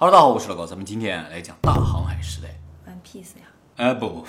Hello，大家好，我是老高，咱们今天来讲大航海时代。One Piece 呀，哎，不不不，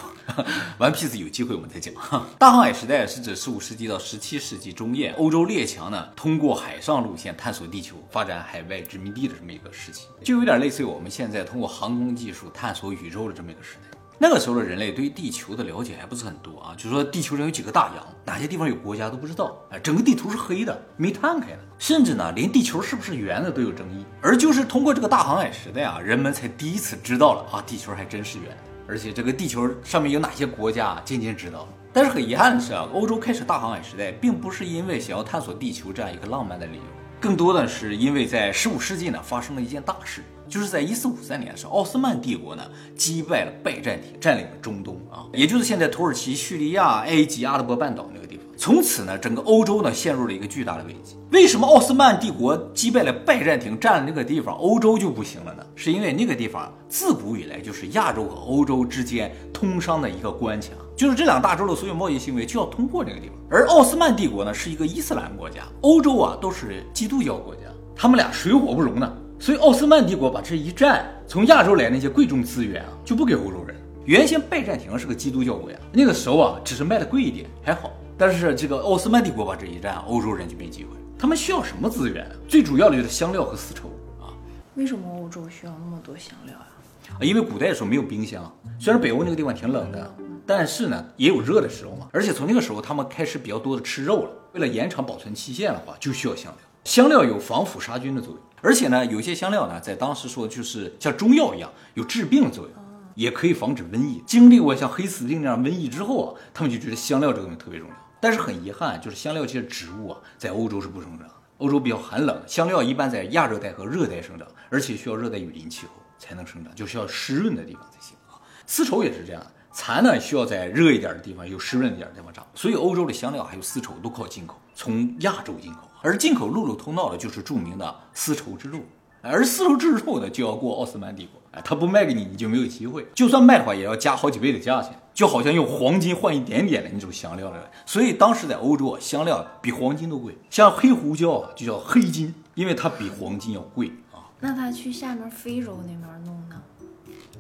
玩 Piece 有机会我们再讲。大航海时代是指十五世纪到十七世纪中叶，欧洲列强呢通过海上路线探索地球，发展海外殖民地的这么一个时期，就有点类似于我们现在通过航空技术探索宇宙的这么一个时代。那个时候的人类对于地球的了解还不是很多啊，就说地球上有几个大洋，哪些地方有国家都不知道，哎，整个地图是黑的，没摊开的，甚至呢，连地球是不是圆的都有争议。而就是通过这个大航海时代啊，人们才第一次知道了啊，地球还真是圆的，而且这个地球上面有哪些国家，啊渐渐知道了。但是很遗憾的是啊，欧洲开始大航海时代，并不是因为想要探索地球这样一个浪漫的理由，更多的是因为在十五世纪呢发生了一件大事。就是在一四五三年的时候，奥斯曼帝国呢击败了拜占庭，占领了中东啊，也就是现在土耳其、叙利亚、埃及、阿拉伯半岛那个地方。从此呢，整个欧洲呢陷入了一个巨大的危机。为什么奥斯曼帝国击败了拜占庭，占了那个地方，欧洲就不行了呢？是因为那个地方自古以来就是亚洲和欧洲之间通商的一个关卡，就是这两大洲的所有贸易行为就要通过这个地方。而奥斯曼帝国呢是一个伊斯兰国家，欧洲啊都是基督教国家，他们俩水火不容呢。所以奥斯曼帝国把这一占，从亚洲来那些贵重资源啊，就不给欧洲人。原先拜占庭是个基督教国家，那个时候啊，只是卖的贵一点还好。但是这个奥斯曼帝国把这一占，欧洲人就没机会。他们需要什么资源？最主要的就是香料和丝绸啊。为什么欧洲需要那么多香料呀？啊，因为古代的时候没有冰箱，虽然北欧那个地方挺冷的，但是呢也有热的时候嘛。而且从那个时候他们开始比较多的吃肉了，为了延长保存期限的话，就需要香料。香料有防腐杀菌的作用。而且呢，有些香料呢，在当时说就是像中药一样，有治病的作用，也可以防止瘟疫。经历过像黑死病那样瘟疫之后啊，他们就觉得香料这个东西特别重要。但是很遗憾，就是香料这些植物啊，在欧洲是不生长。欧洲比较寒冷，香料一般在亚热带和热带生长，而且需要热带雨林气候才能生长，就需要湿润的地方才行啊。丝绸也是这样，蚕呢需要在热一点的地方，有湿润一点的地方长。所以欧洲的香料还有丝绸都靠进口，从亚洲进口。而进口陆路通道的就是著名的丝绸之路，而丝绸之路呢就要过奥斯曼帝国，哎，他不卖给你，你就没有机会。就算卖的话，也要加好几倍的价钱，就好像用黄金换一点点的那种香料了。所以当时在欧洲啊，香料比黄金都贵，像黑胡椒啊就叫黑金，因为它比黄金要贵啊。那他去下面非洲那边弄呢？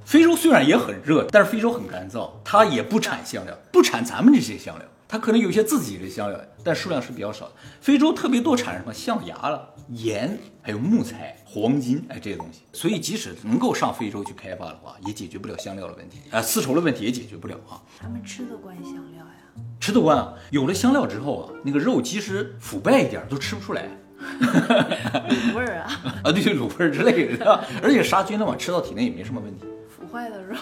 非洲虽然也很热，但是非洲很干燥，它也不产香料，不产咱们这些香料。它可能有些自己的香料，但数量是比较少的。非洲特别多产什么象牙了、盐，还有木材、黄金，哎，这些东西。所以即使能够上非洲去开发的话，也解决不了香料的问题，啊，丝绸的问题也解决不了啊。他们吃得惯香料呀？吃得惯啊。有了香料之后啊，那个肉即使腐败一点都吃不出来，卤味儿啊，啊，对，卤味儿之类的，而且杀菌的嘛，吃到体内也没什么问题。腐坏的肉。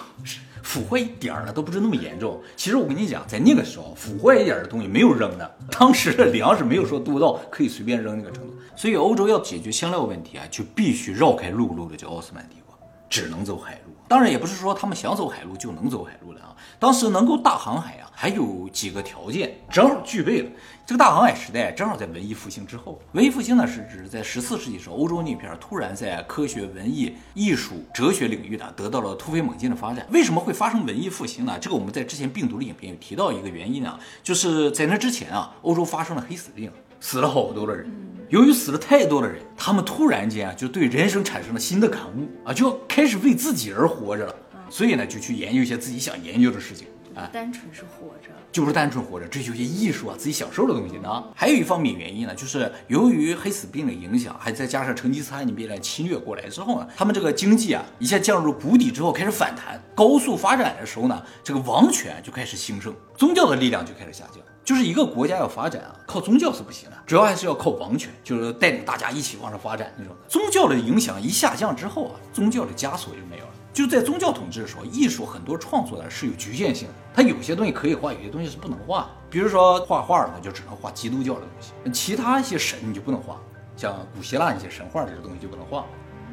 腐坏一点儿了都不是那么严重。其实我跟你讲，在那个时候，腐坏一点儿的东西没有扔的。当时的粮食没有说多到可以随便扔那个程度。所以欧洲要解决香料问题啊，就必须绕开陆路的叫奥斯曼帝国，只能走海路。当然也不是说他们想走海路就能走海路的啊。当时能够大航海啊，还有几个条件正好具备了。这个大航海时代正好在文艺复兴之后。文艺复兴呢，是指在十四世纪时候，欧洲那片突然在科学、文艺、艺术、哲学领域呢得到了突飞猛进的发展。为什么会发生文艺复兴呢？这个我们在之前病毒的影片有提到一个原因啊，就是在那之前啊，欧洲发生了黑死病，死了好多的人。由于死了太多的人，他们突然间啊就对人生产生了新的感悟啊，就要开始为自己而活着了。所以呢，就去研究一些自己想研究的事情。啊单纯是活着，就是单纯活着，追求一些艺术啊，自己享受的东西呢。还有一方面原因呢，就是由于黑死病的影响，还再加上成吉思汗那边来侵略过来之后呢，他们这个经济啊一下降入谷底之后开始反弹，高速发展的时候呢，这个王权就开始兴盛，宗教的力量就开始下降。就是一个国家要发展啊，靠宗教是不行的，主要还是要靠王权，就是带领大家一起往上发展那种。宗教的影响一下降之后啊，宗教的枷锁就没有了。就在宗教统治的时候，艺术很多创作呢是有局限性的，它有些东西可以画，有些东西是不能画。比如说画画的话，就只能画基督教的东西，其他一些神你就不能画，像古希腊那些神话这些东西就不能画。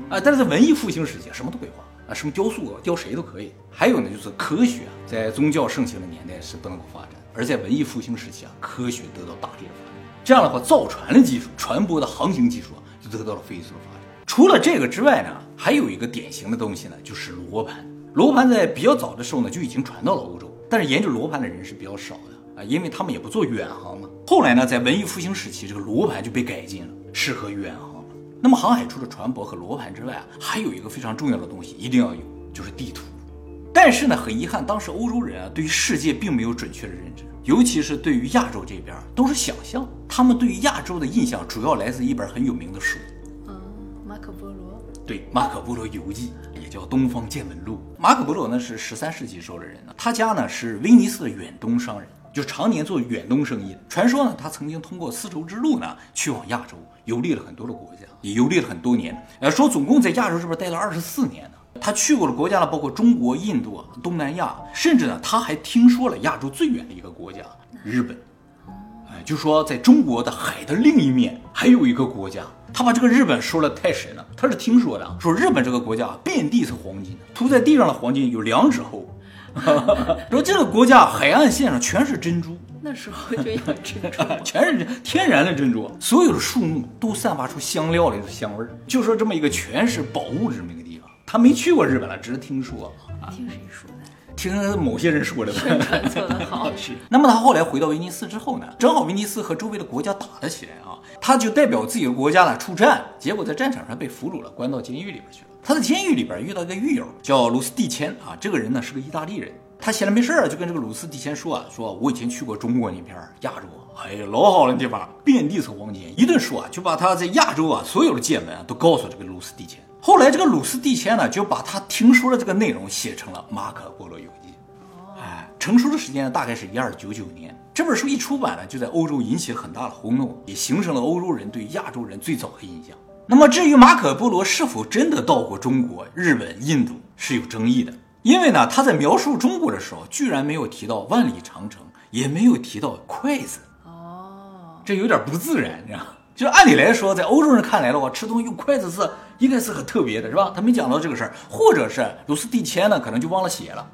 啊，但是在文艺复兴时期，什么都可以画啊，什么雕塑雕谁都可以。还有呢，就是科学在宗教盛行的年代是不能够发展，而在文艺复兴时期啊，科学得到大力的发展。这样的话，造船的技术、船舶的航行技术啊，就得到了飞速的发展。除了这个之外呢，还有一个典型的东西呢，就是罗盘。罗盘在比较早的时候呢，就已经传到了欧洲，但是研究罗盘的人是比较少的啊，因为他们也不做远航嘛。后来呢，在文艺复兴时期，这个罗盘就被改进了，适合远航了。那么航海除了船舶和罗盘之外啊，还有一个非常重要的东西一定要有，就是地图。但是呢，很遗憾，当时欧洲人啊对于世界并没有准确的认知，尤其是对于亚洲这边都是想象。他们对于亚洲的印象主要来自一本很有名的书，嗯，马可波罗。对《马可波罗游记》，也叫《东方见闻录》。马可波罗呢是十三世纪时候的人呢，他家呢是威尼斯的远东商人，就常年做远东生意。传说呢，他曾经通过丝绸之路呢去往亚洲，游历了很多的国家，也游历了很多年。呃，说总共在亚洲这边待了二十四年呢。他去过的国家呢，包括中国、印度、东南亚，甚至呢，他还听说了亚洲最远的一个国家——日本。哎，就说在中国的海的另一面还有一个国家，他把这个日本说的太神了。他是听说的，说日本这个国家遍地是黄金，涂在地上的黄金有两指厚。说这个国家海岸线上全是珍珠，那时候就有珍珠，全是天然的珍珠，所有的树木都散发出香料的香味儿。就说这么一个全是宝物的这么一个他没去过日本了，只是听说。听谁说的？听某些人说的。宣传做得好。是。那么他后来回到威尼斯之后呢，正好威尼斯和周围的国家打了起来啊，他就代表自己的国家呢出战，结果在战场上被俘虏了，关到监狱里边去了。他在监狱里边遇到一个狱友，叫鲁斯蒂谦啊，这个人呢是个意大利人。他闲着没事儿就跟这个鲁斯蒂谦说啊，说我以前去过中国那边亚洲，哎呀老好了地方，遍地是黄金。一顿说啊，就把他在亚洲啊所有的见闻啊都告诉这个鲁斯蒂谦。后来这个鲁斯蒂谦呢就把他听说的这个内容写成了《马可波罗游记》。哎，成书的时间呢大概是一二九九年。这本书一出版呢，就在欧洲引起了很大的轰动，也形成了欧洲人对亚洲人最早的印象。那么，至于马可波罗是否真的到过中国、日本、印度，是有争议的。因为呢，他在描述中国的时候，居然没有提到万里长城，也没有提到筷子。哦，这有点不自然，你知道吗？就是按理来说，在欧洲人看来的话，吃东西用筷子是应该是很特别的，是吧？他没讲到这个事儿，或者是鲁斯蒂谦呢，可能就忘了写了。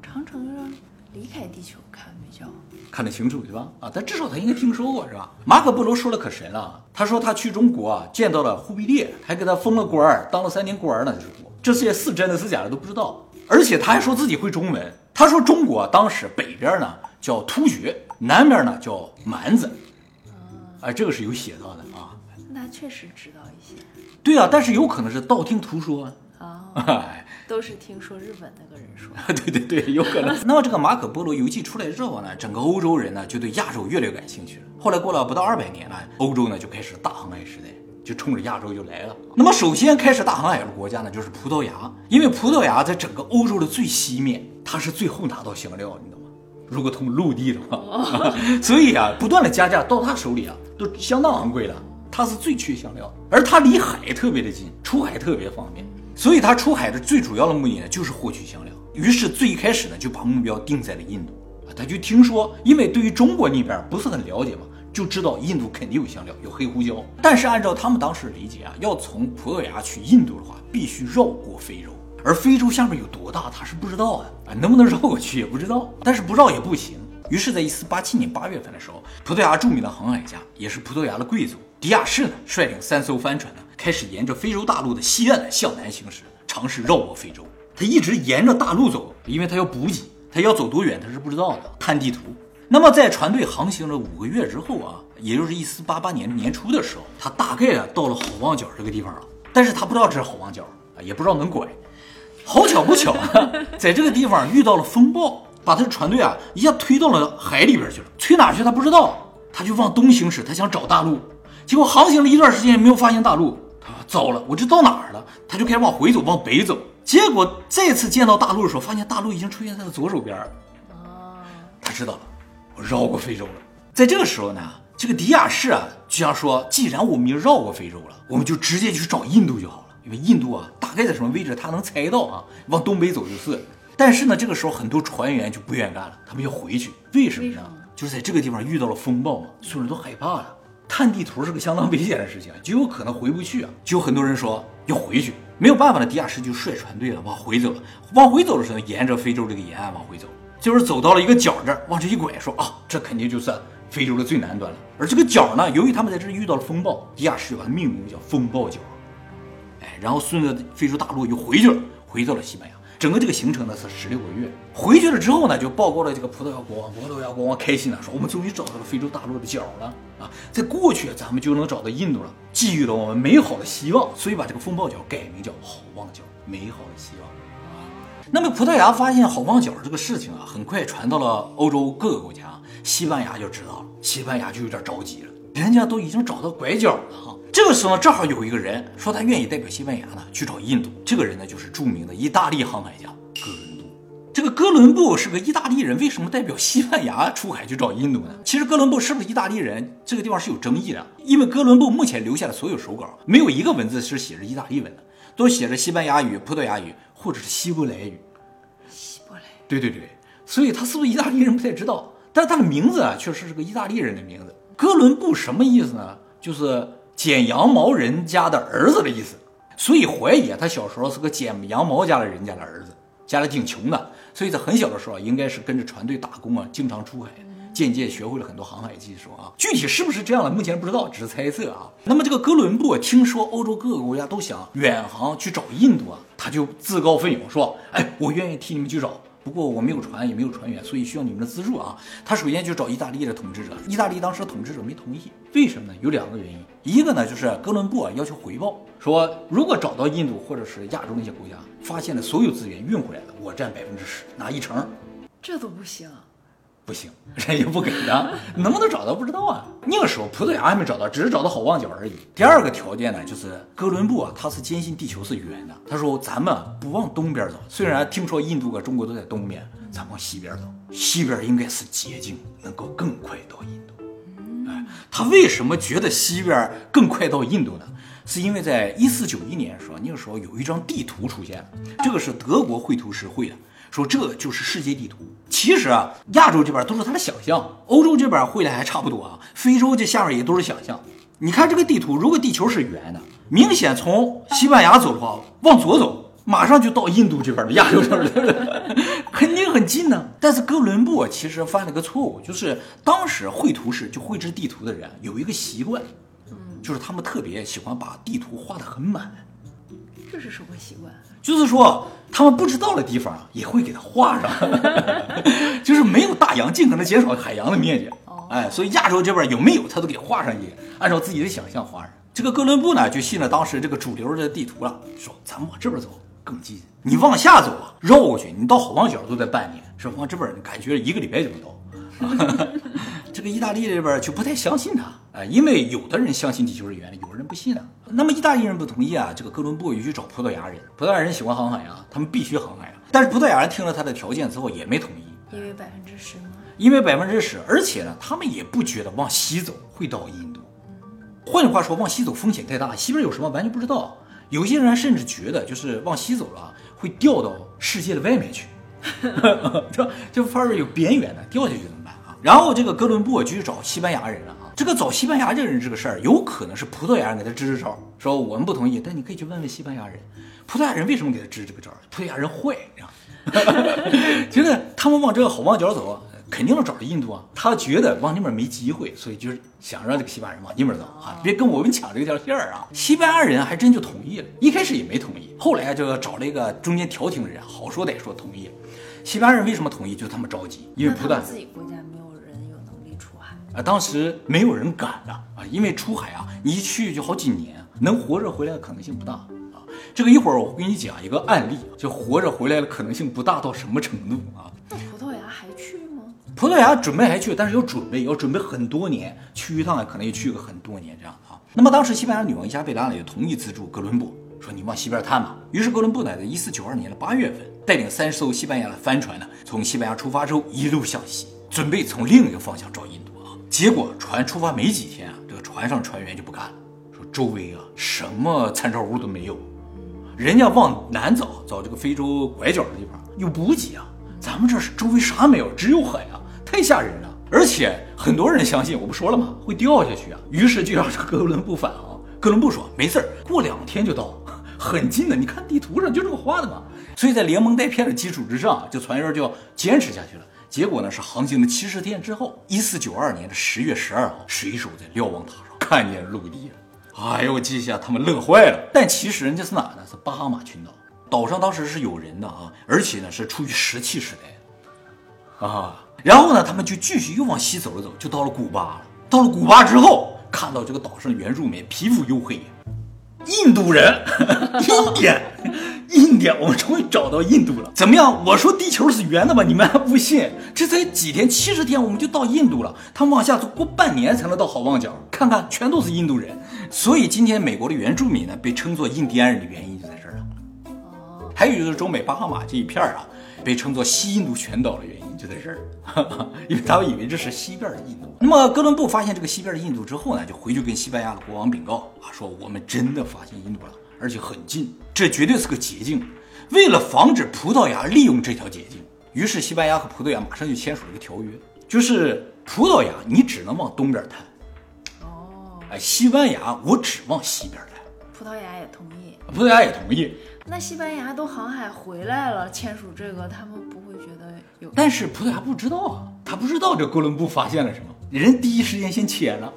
长城上离开地球看比较看得清楚，对吧？啊，但至少他应该听说过，是吧？马可波罗说的可神了，他说他去中国啊，见到了忽必烈，还给他封了官儿，当了三年官儿呢。这说这些是真的是假的都不知道，而且他还说自己会中文。他说中国当时北边呢叫突厥，南边呢叫蛮子，哎，这个是有写到的啊。那确实知道一些对啊，但是有可能是道听途说啊，哎，都是听说日本那个人说。对对对，有可能。那么这个马可波罗游记出来之后呢，整个欧洲人呢就对亚洲越来越感兴趣了。后来过了不到二百年呢，欧洲呢就开始大航海时代，就冲着亚洲就来了。那么首先开始大航海的国家呢就是葡萄牙，因为葡萄牙在整个欧洲的最西面，它是最后拿到香料，你懂吗？如果通陆地的话，所以啊，不断的加价到他手里啊都相当昂贵了。它是最缺香料，而它离海特别的近，出海特别方便，所以它出海的最主要的目的呢就是获取香料。于是最一开始呢就把目标定在了印度啊，他就听说，因为对于中国那边不是很了解嘛，就知道印度肯定有香料，有黑胡椒。但是按照他们当时的理解啊，要从葡萄牙去印度的话，必须绕过非洲，而非洲下面有多大他是不知道的啊，能不能绕过去也不知道，但是不绕也不行。于是，在一四八七年八月份的时候，葡萄牙著名的航海家，也是葡萄牙的贵族迪亚士呢，率领三艘帆船呢，开始沿着非洲大陆的西岸向南行驶，尝试绕过非洲。他一直沿着大陆走，因为他要补给，他要走多远他是不知道的。看地图。那么在船队航行了五个月之后啊，也就是一四八八年年初的时候，他大概啊到了好望角这个地方了，但是他不知道这是好望角啊，也不知道能拐。好巧不巧啊，在这个地方遇到了风暴。把他的船队啊一下推到了海里边去了，推哪去他不知道，他就往东行驶，他想找大陆，结果航行了一段时间也没有发现大陆，他说糟了，我这到哪儿了？他就开始往回走，往北走，结果再次见到大陆的时候，发现大陆已经出现在了左手边儿，哦，他知道了，我绕过非洲了。在这个时候呢，这个迪亚士啊就想说，既然我们已经绕过非洲了，我们就直接去找印度就好了，因为印度啊大概在什么位置，他能猜到啊，往东北走就是。但是呢，这个时候很多船员就不愿干了，他们要回去。为什么呢？就是在这个地方遇到了风暴嘛，所有人都害怕了。探地图是个相当危险的事情，就有可能回不去啊。就有很多人说要回去，没有办法的，迪亚士就率船队了，往回走了。往回走的时候，沿着非洲这个沿岸往回走，就是走到了一个角这儿，往这一拐，说啊，这肯定就是非洲的最南端了。而这个角呢，由于他们在这遇到了风暴，迪亚士把它命名叫风暴角。哎，然后顺着非洲大陆又回去了，回到了西班牙。整个这个行程呢是十六个月。回去了之后呢，就报告了这个葡萄牙国王，葡萄牙国王开心了，说我们终于找到了非洲大陆的角了啊，在过去咱们就能找到印度了，寄予了我们美好的希望，所以把这个风暴角改名叫好望角，美好的希望啊。那么葡萄牙发现好望角这个事情啊，很快传到了欧洲各个国家，西班牙就知道了，西班牙就有点着急了，人家都已经找到拐角了哈。这个时候呢，正好有一个人说他愿意代表西班牙呢去找印度，这个人呢就是著名的意大利航海家哥伦布。这个哥伦布是个意大利人，为什么代表西班牙出海去找印度呢？其实哥伦布是不是意大利人，这个地方是有争议的，因为哥伦布目前留下的所有手稿，没有一个文字是写着意大利文的，都写着西班牙语、葡萄牙语或者是希伯来语。希伯来对对对，所以他是不是意大利人不太知道，但是他的名字啊确实是个意大利人的名字。哥伦布什么意思呢？就是剪羊毛人家的儿子的意思。所以怀疑啊，他小时候是个剪羊毛家的人家的儿子，家里挺穷的，所以在很小的时候啊，应该是跟着船队打工啊，经常出海，渐渐学会了很多航海技术啊。具体是不是这样的，目前不知道，只是猜测啊。那么这个哥伦布听说欧洲各个国家都想远航去找印度啊，他就自告奋勇说：“哎，我愿意替你们去找。”不过我没有船，也没有船员，所以需要你们的资助啊。他首先就找意大利的统治者，意大利当时的统治者没同意，为什么呢？有两个原因，一个呢就是哥伦布啊要求回报，说如果找到印度或者是亚洲那些国家，发现了所有资源运回来了，我占百分之十，拿一成。这都不行，不行，人家不给的，能不能找到不知道啊。那个时候葡萄牙还没找到，只是找到好望角而已。第二个条件呢，就是哥伦布啊，他是坚信地球是圆的。他说咱们不往东边走，虽然听说印度和中国都在东边，咱往西边走，西边应该是捷径，能够更快到印度。哎，他为什么觉得西边更快到印度呢？是因为在一四九一年的时候，那个时候有一张地图出现了，这个是德国绘图师绘的，说这就是世界地图。其实啊，亚洲这边都是他的想象，欧洲这边绘的还差不多啊，非洲这下面也都是想象。你看这个地图，如果地球是圆的，明显从西班牙走的话，往左走，马上就到印度这边了，亚洲这边了，肯定很近呢。但是哥伦布啊其实犯了个错误，就是当时绘图师就绘制地图的人有一个习惯，就是他们特别喜欢把地图画得很满。这是什么习惯？就是说，他们不知道的地方啊，也会给它画上，就是没有大洋，尽可能减少海洋的面积。哎，所以亚洲这边有没有，他都给画上去，按照自己的想象画上。这个哥伦布呢，就信了当时这个主流的地图了，说咱们往这边走更近，你往下走啊，绕过去，你到好望角都得半年，是往这边感觉一个礼拜就能到。这个意大利这边就不太相信他啊，因为有的人相信地球是圆的，有的人不信啊。那么意大利人不同意啊，这个哥伦布又去找葡萄牙人，葡萄牙人喜欢航海啊，他们必须航海啊。但是葡萄牙人听了他的条件之后也没同意，因为百分之十吗？因为百分之十，而且呢，他们也不觉得往西走会到印度。换句话说，往西走风险太大，西边有什么完全不知道。有些人甚至觉得，就是往西走了会掉到世界的外面去，就就反而有边缘的掉下去怎么办啊？然后这个哥伦布就去找西班牙人了啊。这个找西班牙人这个事儿，有可能是葡萄牙人给他支支招，说我们不同意，但你可以去问问西班牙人，葡萄牙人为什么给他支这个招？葡萄牙人坏，你知道吗？觉得他们往这个好望角走，肯定要找着印度啊。他觉得往那边没机会，所以就是想让这个西班牙人往那边走啊，别跟我们抢这条线儿啊。西班牙人还真就同意了，一开始也没同意，后来就找了一个中间调停的人，好说歹说同意了。西班牙人为什么同意？就是他们着急，因为葡萄牙自己国家，啊，当时没有人敢的啊，因为出海啊，你一去就好几年，能活着回来的可能性不大啊。这个一会儿我会给你讲一个案例，就活着回来的可能性不大到什么程度啊？那葡萄牙还去吗？葡萄牙准备还去，但是要准备，要准备很多年，去一趟可能也去个很多年这样啊。那么当时西班牙女王伊莎贝拉呢，也同意资助哥伦布，说你往西边探吧。于是哥伦布呢，在一四九二年的八月份，带领三艘西班牙的帆船呢，从西班牙出发之后，一路向西，准备从另一个方向找印度啊。结果船出发没几天啊，这个船上船员就不干了，说周围啊什么参照物都没有，人家往南找，找这个非洲拐角的地方有补给啊，咱们这是周围啥没有，只有海啊，太吓人了。而且很多人相信，我不说了吗？会掉下去啊。于是就让这哥伦布返航。哥伦布说没事儿，过两天就到，很近的。你看地图上就这么画的嘛。所以在连蒙带骗的基础之上，这船员就要坚持下去了。结果呢是航行了七十天之后，一四九二年的十月十二号，水手在瞭望塔上看见陆地了。哎呦，这下他们乐坏了。但其实人家是哪呢？是巴哈马群岛。岛上当时是有人的啊，而且呢是处于石器时代啊。然后呢，他们就继续又往西走了走，就到了古巴了。到了古巴之后，看到这个岛上的原住民皮肤黝黑，印度人，印点，印点，我们终于找到印度了。怎么样？我说地球是圆的吧？你们还不信？这才几天，七十天我们就到印度了。他们往下走过半年才能到好望角，看看全都是印度人。所以今天美国的原住民呢，被称作印第安人的原因就在这儿了。哦，还有就是中美巴哈马这一片儿啊，被称作西印度群岛的原因就在这儿，因为他们以为这是西边的印度。那么哥伦布发现这个西边的印度之后呢，就回去跟西班牙的国王禀告啊，说我们真的发现印度了，而且很近，这绝对是个捷径。为了防止葡萄牙利用这条捷径，于是西班牙和葡萄牙马上就签署了一个条约，就是葡萄牙你只能往东边探。哎，西班牙，我只往西边来。葡萄牙也同意，葡萄牙也同意。那西班牙都航海回来了，签署这个，他们不会觉得有？但是葡萄牙不知道啊，他不知道这哥伦布发现了什么，人第一时间先签了。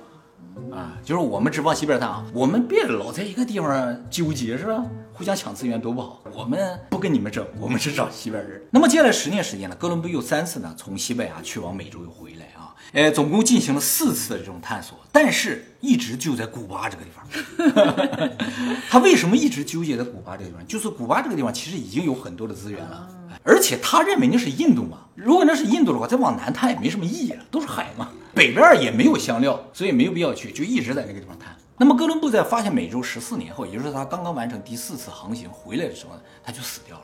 啊，就是我们只往西边探啊，我们别老在一个地方纠结是吧？互相抢资源多不好。我们不跟你们争，我们是找西边人。那么接下来十年时间呢，哥伦布又三次呢从西班牙去往美洲又回来啊。呃，总共进行了四次的这种探索，但是一直就在古巴这个地方。他为什么一直纠结在古巴这个地方？就是古巴这个地方其实已经有很多的资源了，而且他认为那是印度嘛。如果那是印度的话，再往南探也没什么意义了，都是海嘛。北边也没有香料，所以没有必要去，就一直在那个地方探。那么哥伦布在发现美洲十四年后，也就是他刚刚完成第四次航行回来的时候呢，他就死掉了。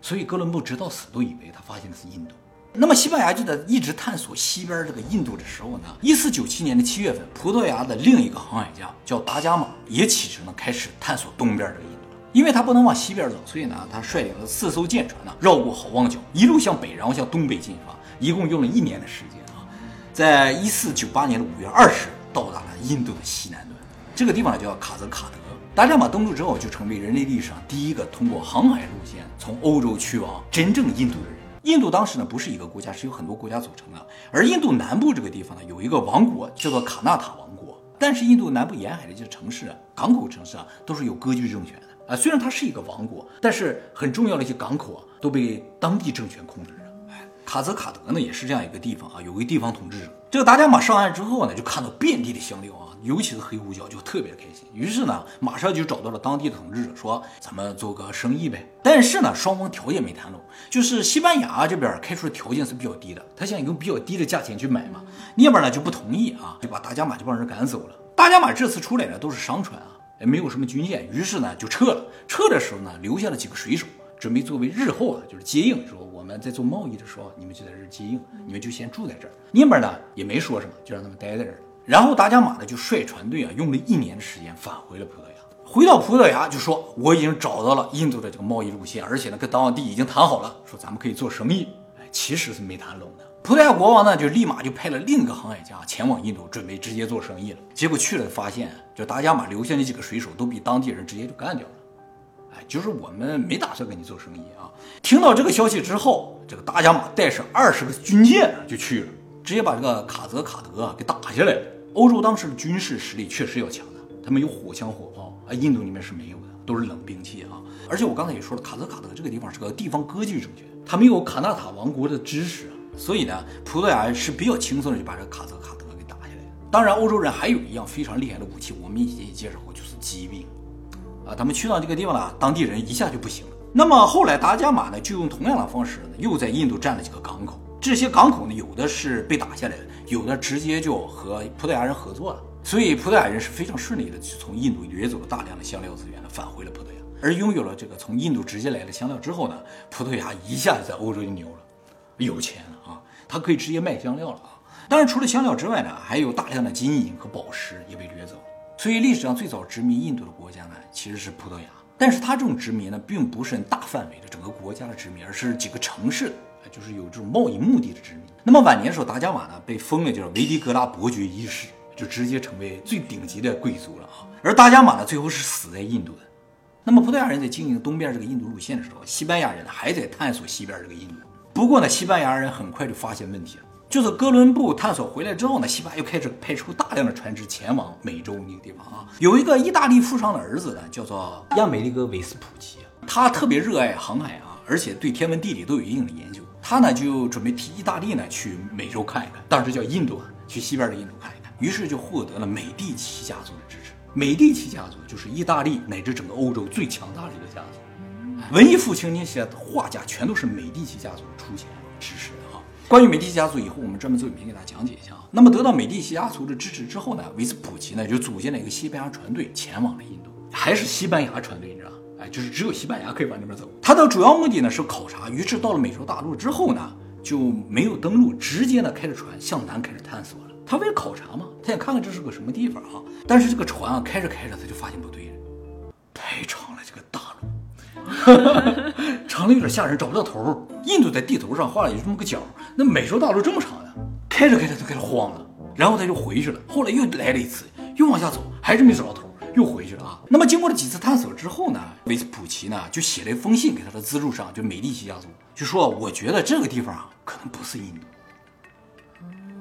所以哥伦布直到死都以为他发现的是印度。那么西班牙就在一直探索西边这个印度的时候呢，一四九七年的七月份，葡萄牙的另一个航海家叫达伽马也启程了，开始探索东边这个印度。因为他不能往西边走，所以呢，他率领了四艘舰船呢，绕过好望角，一路向北，然后向东北进发，一共用了一年的时间啊。在一四九八年的五月二十，到达了印度的西南端，这个地方呢叫卡泽卡德。达伽马登陆之后，就成为人类历史上第一个通过航海路线从欧洲去往真正印度的人。印度当时呢不是一个国家，是由很多国家组成的。而印度南部这个地方呢，有一个王国叫做卡纳塔王国。但是印度南部沿海的这些城市啊，港口城市啊，都是有割据政权的啊。虽然它是一个王国，但是很重要的一些港口啊，都被当地政权控制着。哎，卡泽卡德呢也是这样一个地方啊，有个地方统治者。这个达伽马上岸之后呢，就看到遍地的香料啊，尤其是黑胡椒，就特别开心。于是呢，马上就找到了当地的统治者，说咱们做个生意呗。但是呢，双方条件没谈拢，就是西班牙这边开出的条件是比较低的，他想用比较低的价钱去买嘛。那边呢就不同意啊，就把达伽马这帮人赶走了。达伽马这次出来呢都是商船啊，也没有什么军舰，于是呢就撤了。撤的时候呢，留下了几个水手，准备作为日后啊就是接应，说我们在做贸易的时候，你们就在这儿接应，你们就先住在这儿。那边呢也没说什么，就让他们待在这儿。然后达伽马呢就率船队啊，用了一年的时间返回了葡萄牙。回到葡萄牙就说我已经找到了印度的这个贸易路线，而且呢跟当地已经谈好了，说咱们可以做生意。哎，其实是没谈拢的。葡萄牙国王呢就立马就派了另一个航海家前往印度，准备直接做生意了。结果去了发现，就达伽马留下那几个水手都被当地人直接就干掉了。哎，就是我们没打算跟你做生意啊。听到这个消息之后，这个达伽马带上二十个军舰就去了，直接把这个卡泽卡德给打下来了。欧洲当时的军事实力确实要强的，他们有火枪火炮啊，印度里面是没有的，都是冷兵器啊。而且我刚才也说了，卡泽卡德这个地方是个地方割据政权，他没有卡纳塔王国的支持，所以呢，葡萄牙人是比较轻松的就把这个卡泽卡德给打下来了。当然，欧洲人还有一样非常厉害的武器，我们以前也介绍过，就是疾病啊。他们去到这个地方呢，当地人一下就不行了。那么后来达伽马呢，就用同样的方式，又在印度占了几个港口。这些港口呢，有的是被打下来的，有的直接就和葡萄牙人合作了。所以葡萄牙人是非常顺利的，从印度掠走了大量的香料资源，返回了葡萄牙。而拥有了这个从印度直接来的香料之后呢，葡萄牙一下子在欧洲就牛了，有钱啊！他可以直接卖香料了啊！当然，除了香料之外呢，还有大量的金银和宝石也被掠走。所以历史上最早殖民印度的国家呢，其实是葡萄牙。但是它这种殖民呢，并不是大范围的整个国家的殖民，而是几个城市。就是有这种贸易目的的殖民。那么晚年的时候，达伽马呢被封了，就是维迪格拉伯爵一世，就直接成为最顶级的贵族了啊。而达伽马呢，最后是死在印度的。那么葡萄牙人在经营东边这个印度路线的时候，西班牙人还在探索西边这个印度。不过呢，西班牙人很快就发现问题了，就是哥伦布探索回来之后呢，西班牙又开始派出大量的船只前往美洲那个地方啊。有一个意大利富商的儿子呢，叫做亚美利哥·维斯普奇。他特别热爱航海啊，而且对天文地理都有一定的研究。他呢就准备替意大利呢去美洲看一看，当时叫印度啊，去西边的印度看一看。于是就获得了美第奇家族的支持。美第奇家族就是意大利乃至整个欧洲最强大的一个家族。文艺复兴那些画家全都是美第奇家族出钱支持的啊。关于美第奇家族，以后我们专门做影片给大家讲解一下啊。那么得到美第奇家族的支持之后呢，维斯普奇呢就组建了一个西班牙船队前往了印度，还是西班牙船队，你知道？哎，就是只有西班牙可以往那边走。他的主要目的呢是考察，于是到了美洲大陆之后呢，就没有登陆，直接呢开着船向南开始探索了。他为了考察嘛，他想看看这是个什么地方啊。但是这个船啊开着开着，他就发现不对了，太长了，这个大陆，长的有点吓人，找不到头。印度在地图上画了有这么个角，那美洲大陆这么长的，开着开着就开始慌了，然后他就回去了。后来又来了一次，又往下走，还是没找到头。又回去了啊。那么经过了几次探索之后呢，维斯普奇呢就写了一封信给他的资助商，就美第奇家族，就说我觉得这个地方啊可能不是印度，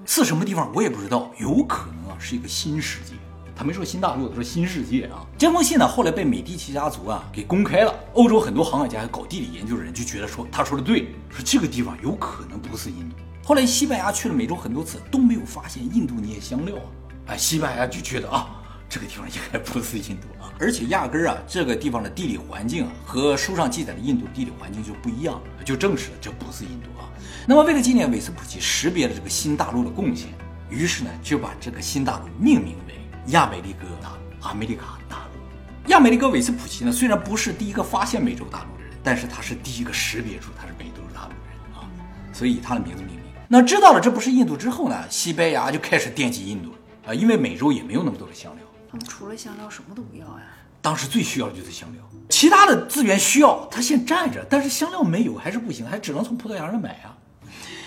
是什么地方我也不知道，有可能啊是一个新世界。他没说新大陆，他说新世界啊。这封信呢后来被美第奇家族啊给公开了，欧洲很多航海家、搞地理研究的人就觉得说他说的对，说这个地方有可能不是印度。后来西班牙去了美洲很多次都没有发现印度那些香料啊，哎，西班牙就觉得啊。这个地方应该不是印度啊，而且压根儿啊，这个地方的地理环境啊和书上记载的印度地理环境就不一样，就证实了这不是印度啊。那么为了纪念韦斯普奇识别了这个新大陆的贡献，于是呢就把这个新大陆命名为亚美利哥大陆，阿美利卡大陆。亚美利哥韦斯普奇呢虽然不是第一个发现美洲大陆的人，但是他是第一个识别出他是美洲大陆的人啊，所以以他的名字命名。那知道了这不是印度之后呢，西班牙就开始惦记印度了啊，因为美洲也没有那么多的香料。除了香料什么都不要呀。当时最需要的就是香料，其他的资源需要他先占着，但是香料没有还是不行，还只能从葡萄牙那买啊。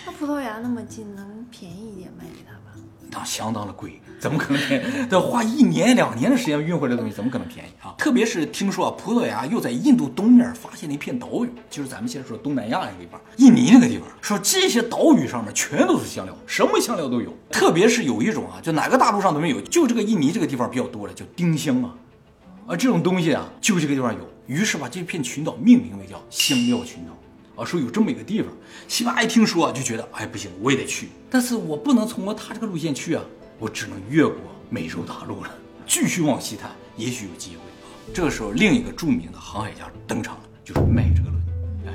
那葡萄牙那么近，能便宜一点卖给他吧？那相当的贵，怎么可能便宜？得花一年两年的时间运回来的东西，怎么可能便宜啊？特别是听说啊，葡萄牙又在印度东面发现了一片岛屿，就是咱们现在说东南亚那个地方，印尼那个地方，说这些岛屿上面全都是香料，什么香料都有。特别是有一种啊，就哪个大陆上都没有，就这个印尼这个地方比较多的，叫丁香啊，啊这种东西啊，就这个地方有。于是把这片群岛命名为叫香料群岛。啊，说有这么一个地方，西班牙一听说就觉得，哎，不行，我也得去。但是我不能通过他这个路线去啊，我只能越过美洲大陆了，继续往西探，也许有机会。这个时候，另一个著名的航海家登场了，就是麦哲伦。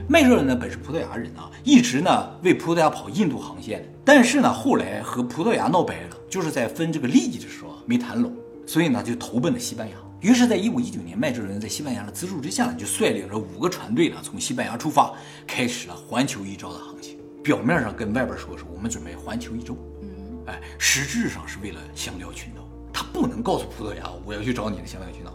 麦哲伦呢本是葡萄牙人啊，一直呢为葡萄牙跑印度航线，但是呢后来和葡萄牙闹掰了，就是在分这个利益的时候没谈拢，所以呢就投奔了西班牙。于是，在一五一九年，麦哲伦在西班牙的资助之下，就率领着五个船队呢，从西班牙出发，开始了环球一周的航行。表面上跟外边说是我们准备环球一周，哎，实质上是为了香料群岛。他不能告诉葡萄牙，我要去找你的香料群岛。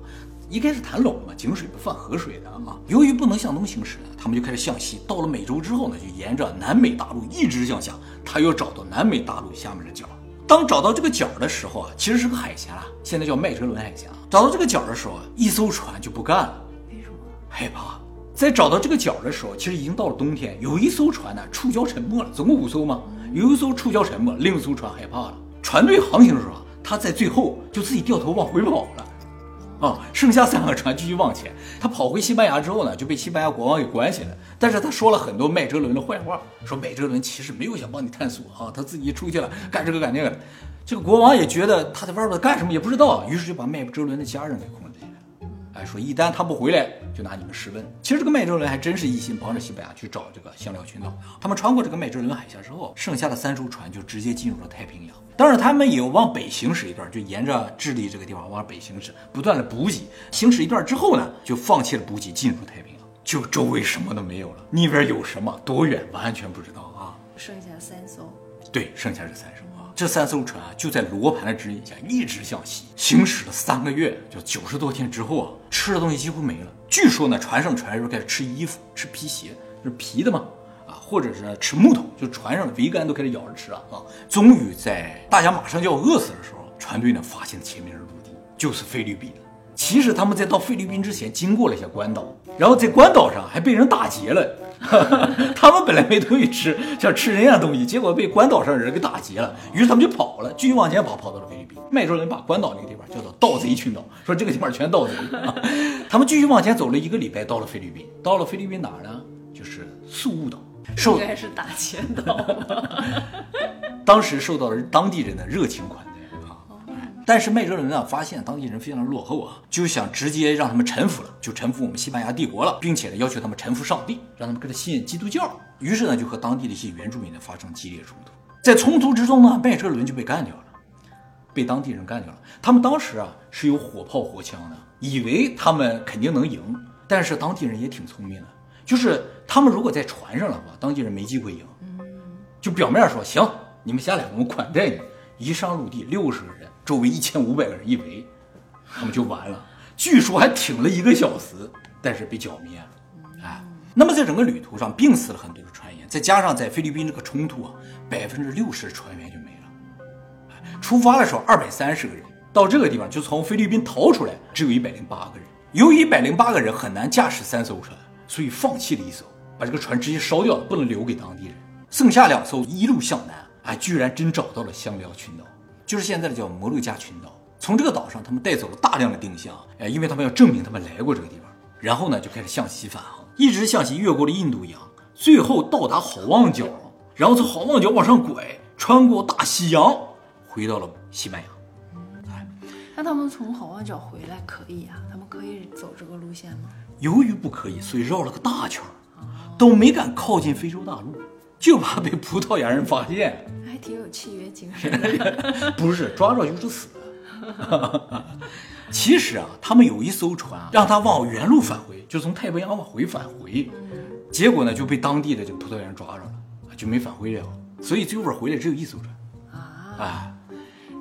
一开始谈拢了嘛，井水不犯河水的啊。由于不能向东行驶呢，他们就开始向西。到了美洲之后呢，就沿着南美大陆一直向下，他要找到南美大陆下面的角。当找到这个角的时候啊，其实是个海峡，现在叫麦哲伦海峡。找到这个角的时候，一艘船就不干了，为什么？害怕。在找到这个角的时候，其实已经到了冬天，有一艘船呢触礁沉没了，总共五艘嘛，有一艘触礁沉没，另一艘船害怕了。船队航行的时候，他在最后就自己掉头往回跑了。啊，剩下三个船继续往前。他跑回西班牙之后呢，就被西班牙国王给关起来。但是他说了很多麦哲伦的坏话，说麦哲伦其实没有想帮你探索啊，他自己出去了干这个干那个。这个国王也觉得他在外边干什么也不知道，于是就把麦哲伦的家人给控制。哎，说一旦他不回来，就拿你们试问。其实这个麦哲伦还真是一心帮着西班牙去找这个香料群岛。他们穿过这个麦哲伦海峡之后，剩下的三艘船就直接进入了太平洋。当然，他们也往北行驶一段，就沿着智利这个地方往北行驶，不断的补给。行驶一段之后呢，就放弃了补给，进入太平洋，就周围什么都没有了，那边有什么，多远，完全不知道啊。剩下三艘，对，剩下这三艘啊。这三艘船啊就在罗盘的指引下一直向西行驶了三个月，就九十多天之后啊，吃的东西几乎没了。据说呢，船上船员开始吃衣服、吃皮鞋，是皮的嘛。啊或者是吃木头，就船上的桅杆都开始咬着吃了啊！终于在大家马上就要饿死的时候，船队呢发现前面是陆地，就是菲律宾。其实他们在到菲律宾之前，经过了一些关岛，然后在关岛上还被人打劫了，他们本来没东西吃，想吃人家东西，结果被关岛上的人给打劫了，于是他们就跑了，继续往前跑，跑到了菲律宾。麦哲伦把关岛那个地方叫做盗贼群岛，说这个地方全盗贼。他们继续往前走了一个礼拜，到了菲律宾。到了菲律宾哪儿呢？就是宿务岛，受应该是打钱岛。当时受到了当地人的热情款。但是麦哲伦呢，发现当地人非常的落后啊，就想直接让他们臣服了，就臣服我们西班牙帝国了，并且呢，要求他们臣服上帝，让他们跟他信基督教。于是呢，就和当地的一些原住民呢发生激烈冲突。在冲突之中呢，麦哲伦就被干掉了，被当地人干掉了。他们当时啊是有火炮火枪的，以为他们肯定能赢，但是当地人也挺聪明的，就是他们如果在船上的话，当地人没机会赢。就表面说行，你们下来，我们款待你。一上陆地，六十个人，周围一千五百个人一围，他们就完了。据说还挺了一个小时，但是被剿灭了。哎，那么在整个旅途上，病死了很多的船员，再加上在菲律宾这个冲突啊，百分之六十的船员就没了。哎出发的时候二百三十个人，到这个地方就从菲律宾逃出来，只有一百零八个人。由于一百零八个人很难驾驶三艘船，所以放弃了一艘，把这个船直接烧掉了，不能留给当地人。剩下两艘一路向南，哎，居然真找到了香料群岛，就是现在的叫摩鹿加群岛。从这个岛上，他们带走了大量的丁香，哎，因为他们要证明他们来过这个地方。然后呢，就开始向西返航，一直向西越过了印度洋，最后到达好望角，然后从好望角往上拐，穿过大西洋，回到了西班牙。那他们从好望角回来可以啊？他们可以走这个路线吗？由于不可以，所以绕了个大圈儿，都没敢靠近非洲大陆，就怕被葡萄牙人发现。还挺有契约精神的。不是抓着就是死。其实啊，他们有一艘船啊，让他往原路返回，就从太平洋往回返回，结果呢就被当地的这个葡萄牙人抓着了，就没返回了。所以最后回来只有一艘船，啊，哎，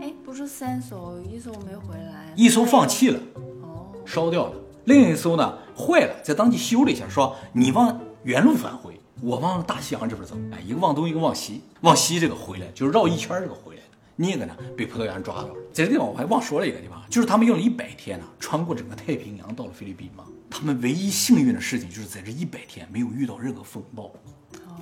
哎，不是三艘，一艘没回来，一艘放弃了，哦，烧掉了，另一艘呢坏了，在当地修了一下，说你往原路返回，我往大西洋这边走，哎，一个往东，一个往西，往西这个回来，就是绕一圈这个回来的。那个呢，被葡萄牙人抓到了。在这地方我还忘说了一个地方，就是他们用了一百天呢，穿过整个太平洋到了菲律宾嘛。他们唯一幸运的事情就是在这一百天没有遇到任何风暴。哦，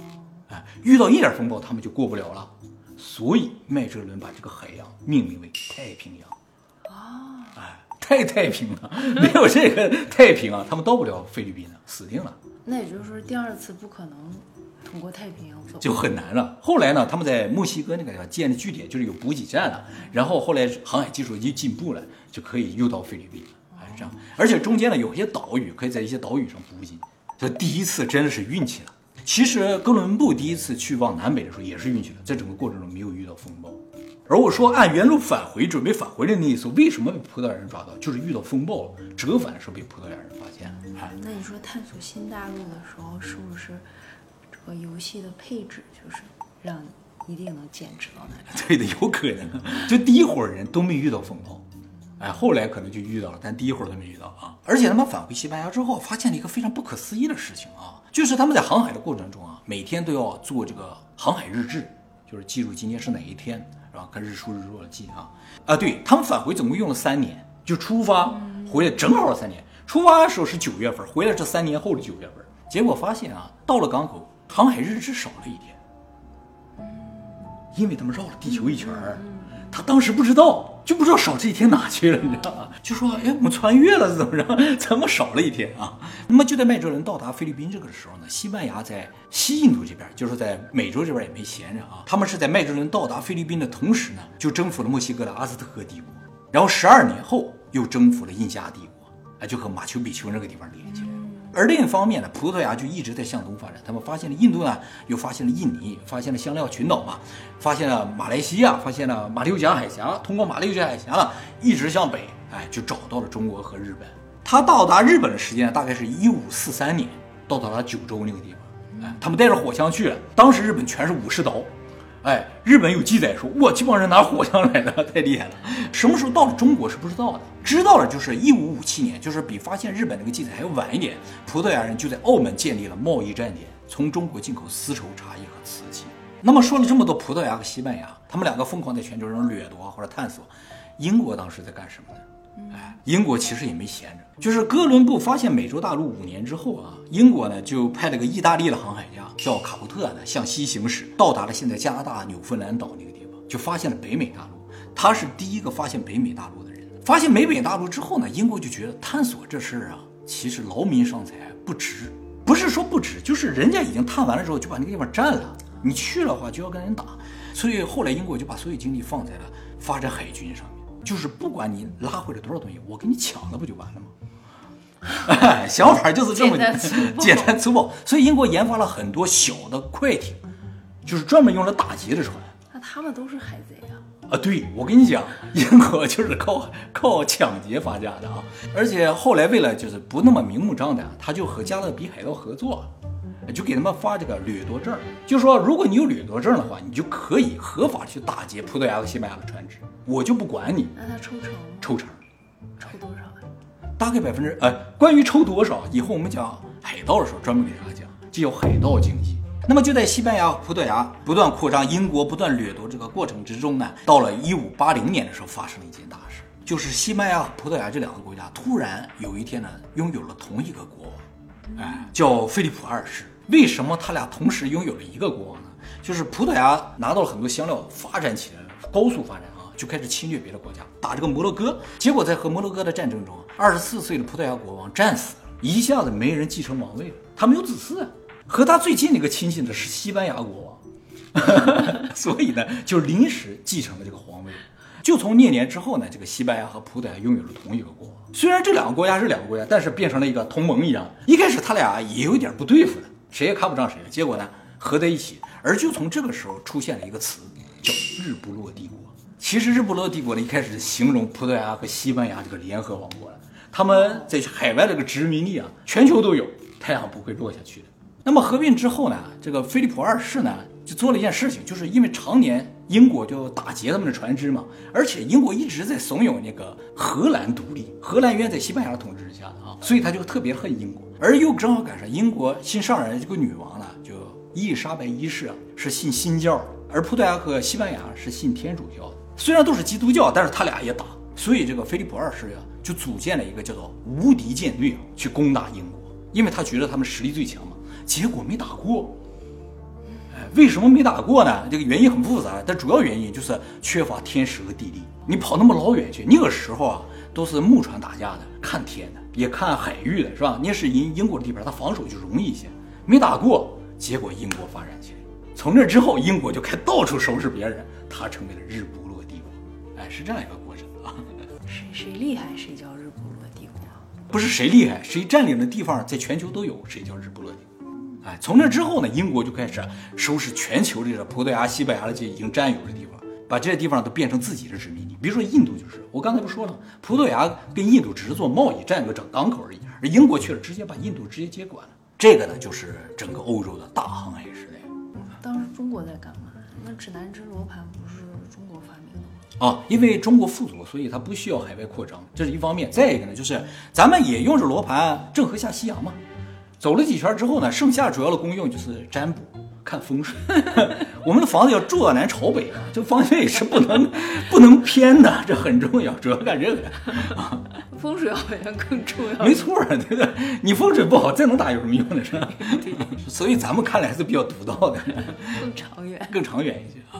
哎，遇到一点风暴他们就过不了了。所以麦哲伦把这个海洋命名为太平洋。啊，哎，太太平了，没有这个太平啊，他们到不了菲律宾了，死定了。那也就是说第二次不可能通过太平洋走。就很难了。后来呢，他们在墨西哥那个地方建的据点，就是有补给站了。然后后来航海技术一进步了，就可以又到菲律宾了，哎，这样。而且中间呢，有些岛屿可以在一些岛屿上补给。这第一次真的是运气了。其实哥伦布第一次去往南北的时候也是运气了，在整个过程中没有遇到风暴。而我说按原路返回，准备返回的那一艘，为什么被葡萄牙人抓到？就是遇到风暴了，折返的时候被葡萄牙人发现了。哎，那你说探索新大陆的时候，是不是这个游戏的配置就是让你一定能坚持到那里？对的，有可能。就第一伙人都没遇到风暴，哎，后来可能就遇到了，但第一伙儿都没遇到啊。而且他们返回西班牙之后，发现了一个非常不可思议的事情啊，就是他们在航海的过程中啊，每天都要做这个航海日志，就是记录今天是哪一天，是吧？看日出日落的记啊。啊，对他们返回总共用了三年，就出发回来正好三年。出发的时候是九月份，回来这三年后的九月份。结果发现啊，到了港口，航海日志少了一天。因为他们绕了地球一圈儿，他当时不知道，就不知道少这一天哪去了，你知道吗？就说，哎，我们穿越了是怎么着？怎么少了一天啊？那么就在麦哲伦到达菲律宾这个时候呢，西班牙在西印度这边，就是在美洲这边也没闲着啊。他们是在麦哲伦到达菲律宾的同时呢，就征服了墨西哥的阿兹特克帝国，然后十二年后又征服了印加帝国，哎，就和马丘比丘那个地方连接。而另一方面呢，葡萄牙就一直在向东发展，他们发现了印度呢，又发现了印尼，发现了香料群岛嘛，发现了马来西亚，发现了马六甲海峡，通过马六甲海峡呢，一直向北，哎，就找到了中国和日本。他到达日本的时间大概是一五四三年，到达了九州那个地方，哎，他们带着火枪去了，当时日本全是武士刀。哎，日本有记载说，哇，这帮人拿火枪来的，太厉害了。什么时候到了中国是不知道的，知道了就是一五五七年，就是比发现日本那个记载还要晚一点。葡萄牙人就在澳门建立了贸易站点，从中国进口丝绸、茶叶和瓷器。那么说了这么多，葡萄牙和西班牙，他们两个疯狂在全球上掠夺或者探索。英国当时在干什么呢？哎，英国其实也没闲着，就是哥伦布发现美洲大陆五年之后啊，英国呢就派了个意大利的航海家叫卡普特呢向西行驶，到达了现在加拿大纽芬兰岛那个地方，就发现了北美大陆。他是第一个发现北美大陆的人。发现北美大陆之后呢，英国就觉得探索这事儿啊，其实劳民伤财不值。不是说不值，就是人家已经探完了之后就把那个地方占了，你去了话就要跟人打。所以后来英国就把所有精力放在了发展海军上面，就是不管你拉回来多少东西，我给你抢了不就完了吗？想法就是这么简单粗暴。所以英国研发了很多小的快艇，就是专门用来打劫的船。那他们都是海贼啊。啊，对，我跟你讲，英国就是靠靠抢劫发家的啊！而且后来为了就是不那么明目张胆，他就和加勒比海盗合作，就给他们发这个掠夺证，就说如果你有掠夺证的话，你就可以合法去打劫葡萄牙和西班牙的船只，我就不管你。那他抽成？抽成，抽多少？大概百分之……哎，关于抽多少，以后我们讲海盗的时候专门给大家讲，这叫海盗经济。那么就在西班牙、葡萄牙不断扩张、英国不断掠夺这个过程之中呢，到了一五八零年的时候，发生了一件大事，就是西班牙和葡萄牙这两个国家突然有一天呢，拥有了同一个国王，哎，叫菲利普二世。为什么他俩同时拥有了一个国王呢？就是葡萄牙拿到了很多香料，发展起来了，高速发展啊，就开始侵略别的国家，打这个摩洛哥。结果在和摩洛哥的战争中，二十四岁的葡萄牙国王战死了，一下子没人继承王位了，他没有子嗣。和他最近的一个亲戚呢是西班牙国王，所以呢就临时继承了这个皇位。就从那年之后呢，这个西班牙和葡萄牙拥有了同一个国王。虽然这两个国家是两个国家，但是变成了一个同盟一样。一开始他俩也有点不对付的，谁也看不上谁。结果呢合在一起，而就从这个时候出现了一个词，叫“日不落帝国”。其实“日不落帝国”呢一开始形容葡萄牙和西班牙这个联合王国了。他们在海外这个殖民地啊，全球都有，太阳不会落下去的。那么合并之后呢，这个菲利普二世呢就做了一件事情，就是因为常年英国就打劫他们的船只嘛，而且英国一直在怂恿那个荷兰独立，荷兰原在西班牙统治之下的啊，所以他就特别恨英国，而又正好赶上英国新上任这个女王呢，就伊丽莎白一世啊是信新教，而葡萄牙和西班牙是信天主教的，虽然都是基督教，但是他俩也打，所以这个菲利普二世呀就组建了一个叫做无敌舰队去攻打英国，因为他觉得他们实力最强嘛。结果没打过，哎，为什么没打过呢？这个原因很复杂，但主要原因就是缺乏天时和地利。你跑那么老远去，那个时候啊，都是木船打架的，看天的，也看海域的，是吧？那是英英国的地盘，他防守就容易一些。没打过，结果英国发展起来，从那之后，英国就开到处收拾别人，他成为了日不落帝国。哎，是这样一个过程啊。谁谁厉害，谁叫日不落帝国？不是谁厉害，谁占领的地方在全球都有，谁叫日不落帝。哎，从那之后呢，英国就开始收拾全球这个葡萄牙、西班牙的这些已经占有的地方，把这些地方都变成自己的殖民地。比如说印度就是，我刚才不说了，葡萄牙跟印度只是做贸易，占个整港口而已，而英国去了，直接把印度直接接管了。这个呢，就是整个欧洲的大航海时代。当时中国在干嘛？那指南针罗盘不是中国发明的吗？啊，因为中国富足，所以它不需要海外扩张，这是一方面。再一个呢，就是咱们也用着罗盘郑和下西洋嘛。走了几圈之后呢，剩下主要的功用就是占卜、看风水。我们的房子要坐南朝北啊，这方向也是不能不能偏的，这很重要，主要干这个。风水好像更重要。没错，对不对？你风水不好，再能打有什么用呢？是吧？所以咱们看来还是比较独到的，更长远，更长远一些啊。